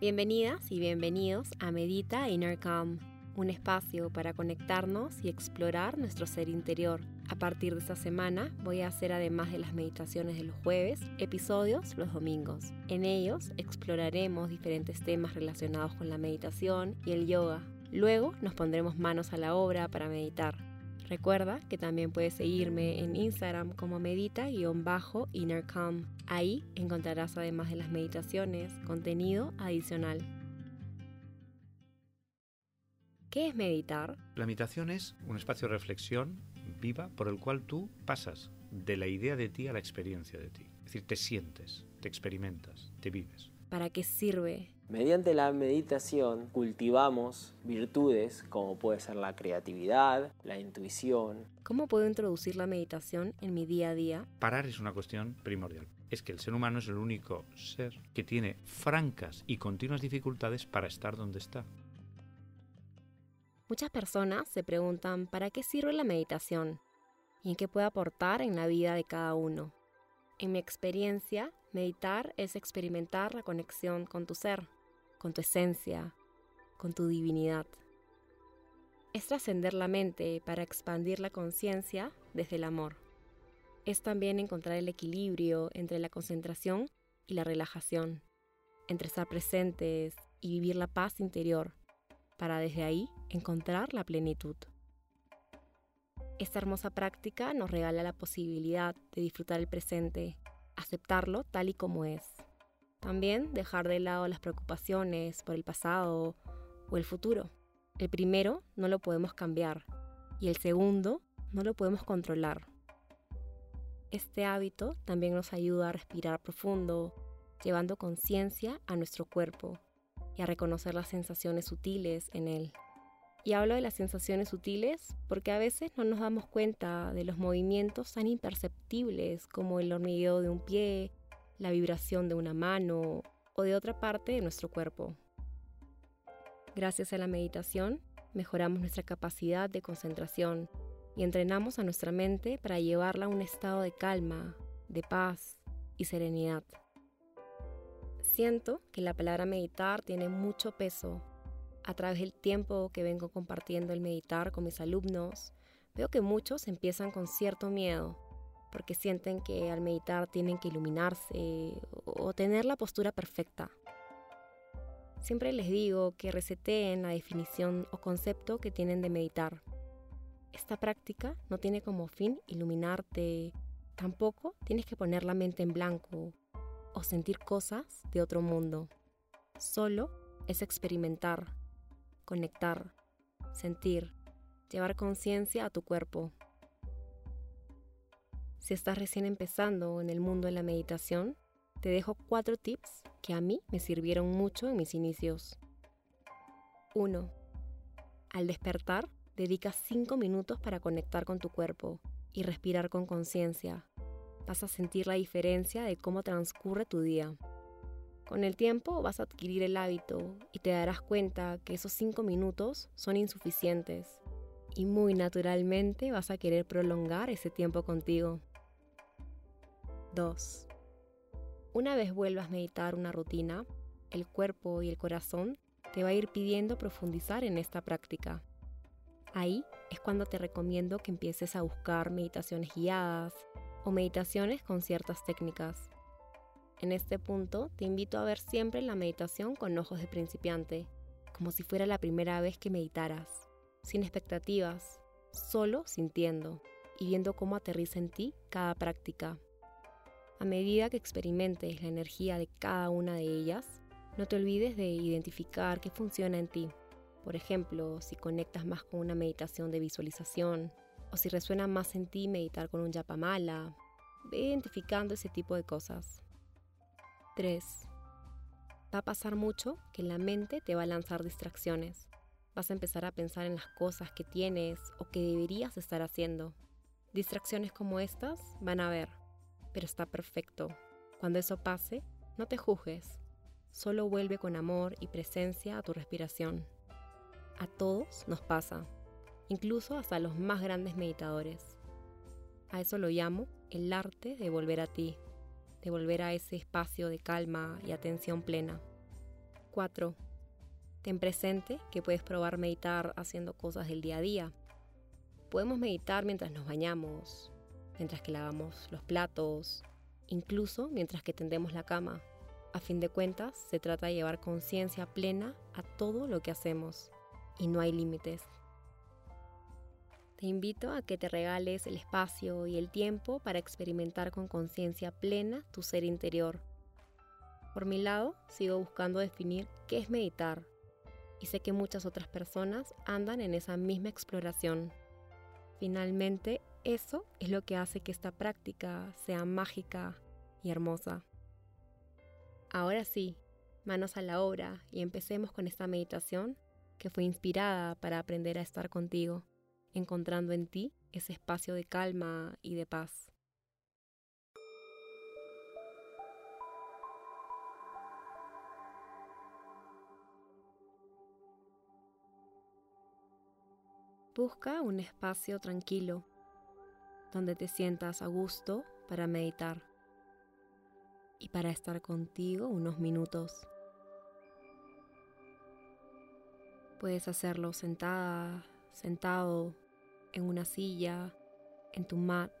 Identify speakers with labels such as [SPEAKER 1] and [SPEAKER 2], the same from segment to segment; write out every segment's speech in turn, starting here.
[SPEAKER 1] Bienvenidas y bienvenidos a Medita Inner Calm, un espacio para conectarnos y explorar nuestro ser interior. A partir de esta semana voy a hacer además de las meditaciones de los jueves, episodios los domingos. En ellos exploraremos diferentes temas relacionados con la meditación y el yoga. Luego nos pondremos manos a la obra para meditar. Recuerda que también puedes seguirme en Instagram como medita-innercalm. Ahí encontrarás además de las meditaciones contenido adicional. ¿Qué es meditar?
[SPEAKER 2] La meditación es un espacio de reflexión viva por el cual tú pasas de la idea de ti a la experiencia de ti. Es decir, te sientes, te experimentas, te vives.
[SPEAKER 1] ¿Para qué sirve?
[SPEAKER 3] Mediante la meditación cultivamos virtudes como puede ser la creatividad, la intuición.
[SPEAKER 1] ¿Cómo puedo introducir la meditación en mi día a día?
[SPEAKER 2] Parar es una cuestión primordial. Es que el ser humano es el único ser que tiene francas y continuas dificultades para estar donde está.
[SPEAKER 1] Muchas personas se preguntan ¿para qué sirve la meditación? ¿Y en qué puede aportar en la vida de cada uno? En mi experiencia, meditar es experimentar la conexión con tu ser, con tu esencia, con tu divinidad. Es trascender la mente para expandir la conciencia desde el amor. Es también encontrar el equilibrio entre la concentración y la relajación, entre estar presentes y vivir la paz interior, para desde ahí encontrar la plenitud. Esta hermosa práctica nos regala la posibilidad de disfrutar el presente, aceptarlo tal y como es. También dejar de lado las preocupaciones por el pasado o el futuro. El primero no lo podemos cambiar y el segundo no lo podemos controlar. Este hábito también nos ayuda a respirar profundo, llevando conciencia a nuestro cuerpo y a reconocer las sensaciones sutiles en él. Y hablo de las sensaciones sutiles porque a veces no nos damos cuenta de los movimientos tan imperceptibles como el hormigueo de un pie, la vibración de una mano o de otra parte de nuestro cuerpo. Gracias a la meditación, mejoramos nuestra capacidad de concentración y entrenamos a nuestra mente para llevarla a un estado de calma, de paz y serenidad. Siento que la palabra meditar tiene mucho peso a través del tiempo que vengo compartiendo el meditar con mis alumnos, veo que muchos empiezan con cierto miedo, porque sienten que al meditar tienen que iluminarse o tener la postura perfecta. Siempre les digo que reseteen la definición o concepto que tienen de meditar. Esta práctica no tiene como fin iluminarte, tampoco tienes que poner la mente en blanco o sentir cosas de otro mundo. Solo es experimentar conectar, sentir, llevar conciencia a tu cuerpo. Si estás recién empezando en el mundo de la meditación, te dejo cuatro tips que a mí me sirvieron mucho en mis inicios. 1. Al despertar, dedica 5 minutos para conectar con tu cuerpo y respirar con conciencia. Vas a sentir la diferencia de cómo transcurre tu día. Con el tiempo vas a adquirir el hábito y te darás cuenta que esos cinco minutos son insuficientes y muy naturalmente vas a querer prolongar ese tiempo contigo. 2. Una vez vuelvas a meditar una rutina, el cuerpo y el corazón te va a ir pidiendo profundizar en esta práctica. Ahí es cuando te recomiendo que empieces a buscar meditaciones guiadas o meditaciones con ciertas técnicas. En este punto, te invito a ver siempre la meditación con ojos de principiante, como si fuera la primera vez que meditaras, sin expectativas, solo sintiendo y viendo cómo aterriza en ti cada práctica. A medida que experimentes la energía de cada una de ellas, no te olvides de identificar qué funciona en ti. Por ejemplo, si conectas más con una meditación de visualización, o si resuena más en ti meditar con un yapamala, ve identificando ese tipo de cosas. 3. Va a pasar mucho que la mente te va a lanzar distracciones. Vas a empezar a pensar en las cosas que tienes o que deberías estar haciendo. Distracciones como estas van a haber, pero está perfecto. Cuando eso pase, no te juzgues. Solo vuelve con amor y presencia a tu respiración. A todos nos pasa, incluso hasta los más grandes meditadores. A eso lo llamo el arte de volver a ti de volver a ese espacio de calma y atención plena. 4. Ten presente que puedes probar meditar haciendo cosas del día a día. Podemos meditar mientras nos bañamos, mientras que lavamos los platos, incluso mientras que tendemos la cama. A fin de cuentas, se trata de llevar conciencia plena a todo lo que hacemos y no hay límites. Te invito a que te regales el espacio y el tiempo para experimentar con conciencia plena tu ser interior. Por mi lado, sigo buscando definir qué es meditar y sé que muchas otras personas andan en esa misma exploración. Finalmente, eso es lo que hace que esta práctica sea mágica y hermosa. Ahora sí, manos a la obra y empecemos con esta meditación que fue inspirada para aprender a estar contigo, encontrando en ti ese espacio de calma y de paz. Busca un espacio tranquilo donde te sientas a gusto para meditar y para estar contigo unos minutos. Puedes hacerlo sentada, sentado, en una silla, en tu mat,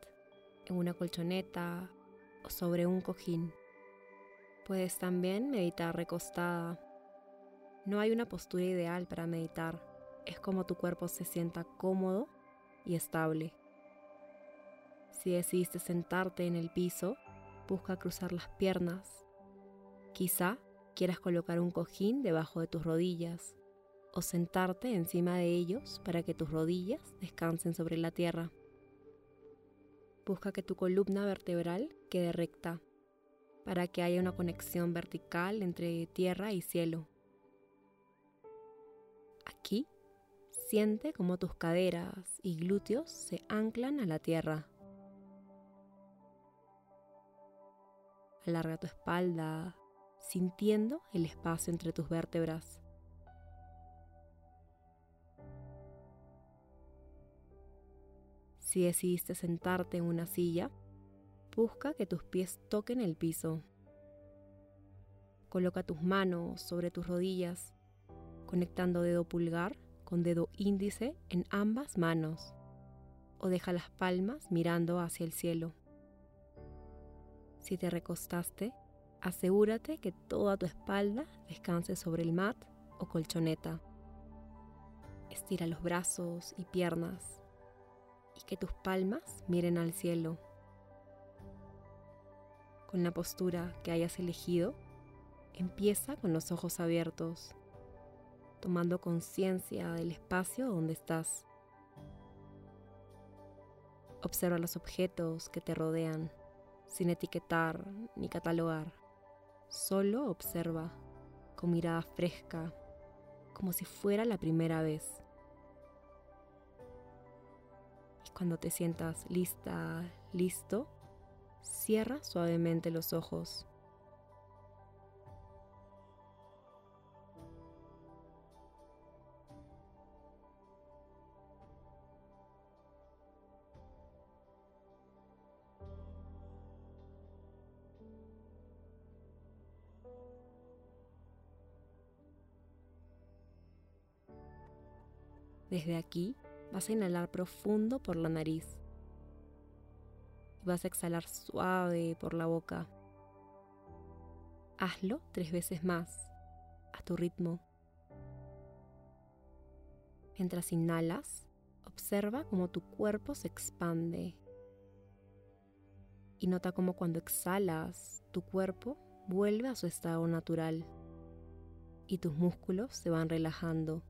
[SPEAKER 1] en una colchoneta o sobre un cojín. Puedes también meditar recostada. No hay una postura ideal para meditar es como tu cuerpo se sienta cómodo y estable. Si decidiste sentarte en el piso, busca cruzar las piernas. Quizá quieras colocar un cojín debajo de tus rodillas o sentarte encima de ellos para que tus rodillas descansen sobre la tierra. Busca que tu columna vertebral quede recta para que haya una conexión vertical entre tierra y cielo. Aquí Siente como tus caderas y glúteos se anclan a la tierra. Alarga tu espalda, sintiendo el espacio entre tus vértebras. Si decidiste sentarte en una silla, busca que tus pies toquen el piso. Coloca tus manos sobre tus rodillas, conectando dedo pulgar con dedo índice en ambas manos o deja las palmas mirando hacia el cielo. Si te recostaste, asegúrate que toda tu espalda descanse sobre el mat o colchoneta. Estira los brazos y piernas y que tus palmas miren al cielo. Con la postura que hayas elegido, empieza con los ojos abiertos tomando conciencia del espacio donde estás. Observa los objetos que te rodean sin etiquetar ni catalogar. Solo observa con mirada fresca, como si fuera la primera vez. Y cuando te sientas lista, listo, cierra suavemente los ojos Desde aquí vas a inhalar profundo por la nariz. Y vas a exhalar suave por la boca. Hazlo tres veces más, a tu ritmo. Mientras inhalas, observa cómo tu cuerpo se expande. Y nota cómo cuando exhalas, tu cuerpo vuelve a su estado natural y tus músculos se van relajando.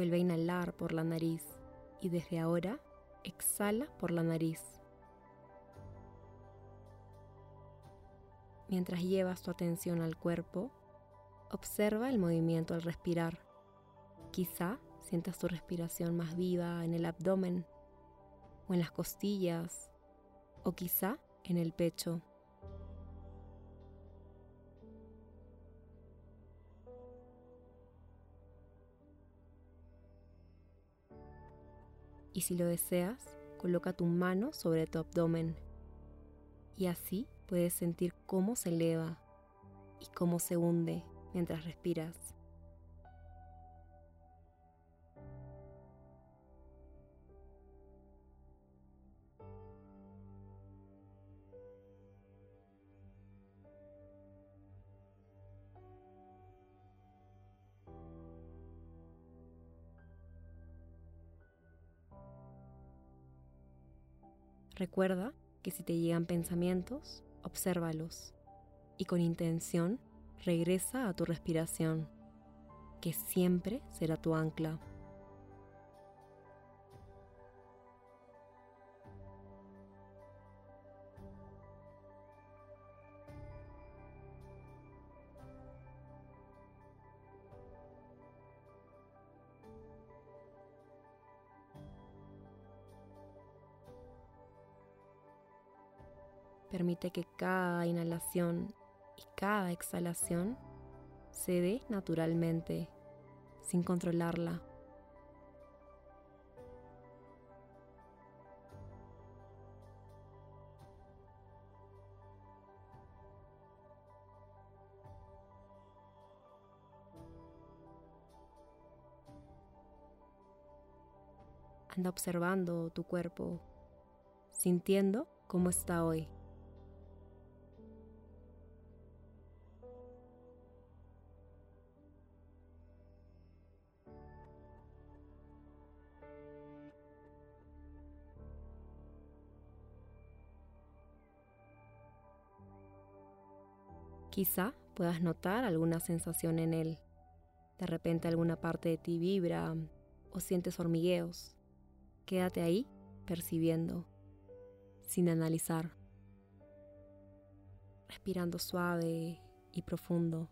[SPEAKER 1] Vuelve a inhalar por la nariz y desde ahora exhala por la nariz. Mientras llevas tu atención al cuerpo, observa el movimiento al respirar. Quizá sientas tu respiración más viva en el abdomen o en las costillas o quizá en el pecho. Y si lo deseas, coloca tu mano sobre tu abdomen y así puedes sentir cómo se eleva y cómo se hunde mientras respiras. Recuerda que si te llegan pensamientos, obsérvalos y con intención regresa a tu respiración, que siempre será tu ancla. Permite que cada inhalación y cada exhalación se dé naturalmente, sin controlarla. Anda observando tu cuerpo, sintiendo cómo está hoy. Quizá puedas notar alguna sensación en él. De repente alguna parte de ti vibra o sientes hormigueos. Quédate ahí percibiendo, sin analizar, respirando suave y profundo.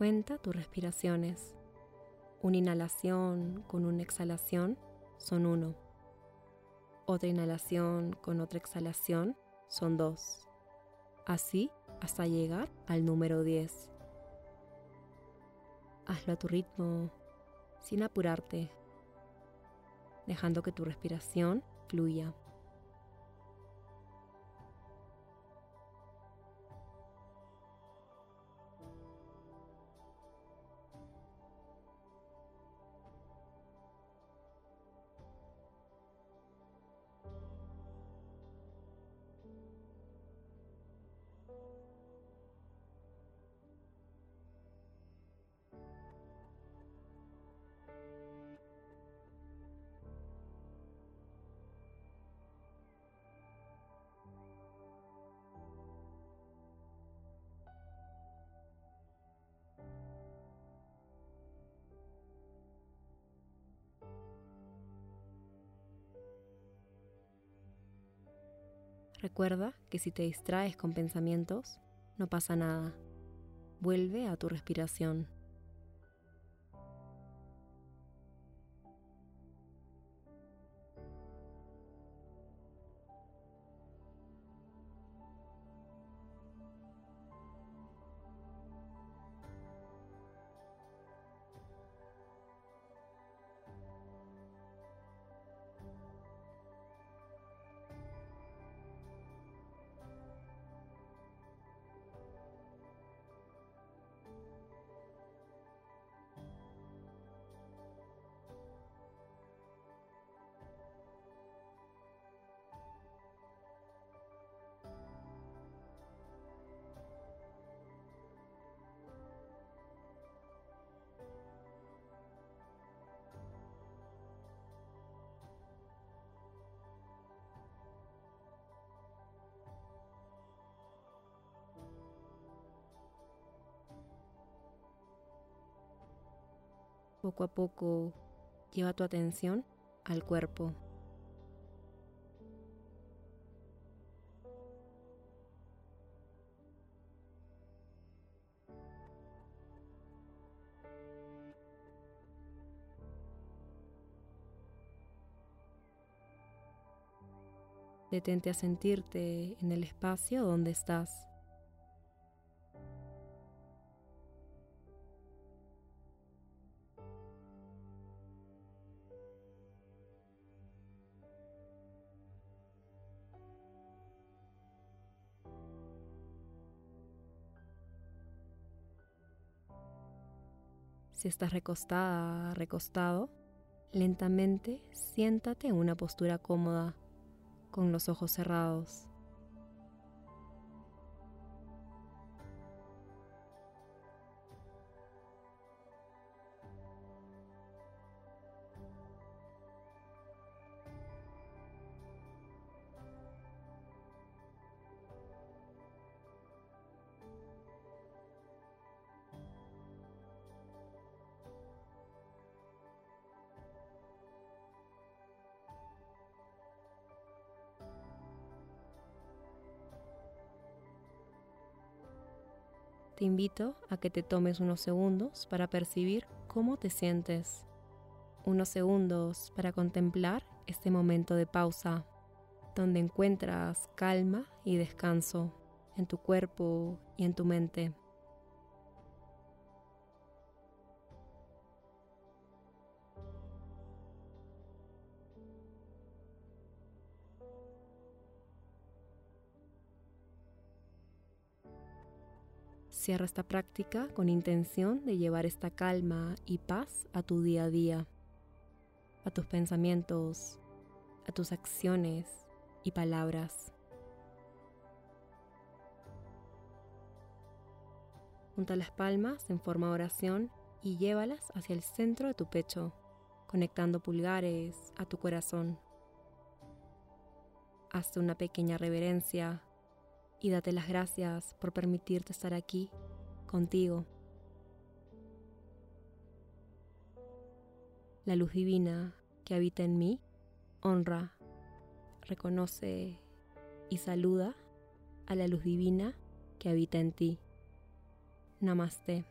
[SPEAKER 1] Cuenta tus respiraciones. Una inhalación con una exhalación son uno. Otra inhalación con otra exhalación son dos. Así hasta llegar al número 10. Hazlo a tu ritmo, sin apurarte, dejando que tu respiración fluya. Recuerda que si te distraes con pensamientos, no pasa nada. Vuelve a tu respiración. Poco a poco lleva tu atención al cuerpo. Detente a sentirte en el espacio donde estás. Si estás recostada, recostado, lentamente siéntate en una postura cómoda con los ojos cerrados. Te invito a que te tomes unos segundos para percibir cómo te sientes. Unos segundos para contemplar este momento de pausa, donde encuentras calma y descanso en tu cuerpo y en tu mente. Cierra esta práctica con intención de llevar esta calma y paz a tu día a día, a tus pensamientos, a tus acciones y palabras. Junta las palmas en forma de oración y llévalas hacia el centro de tu pecho, conectando pulgares a tu corazón. Hazte una pequeña reverencia y date las gracias por permitirte estar aquí contigo. La luz divina que habita en mí honra, reconoce y saluda a la luz divina que habita en ti. Namaste.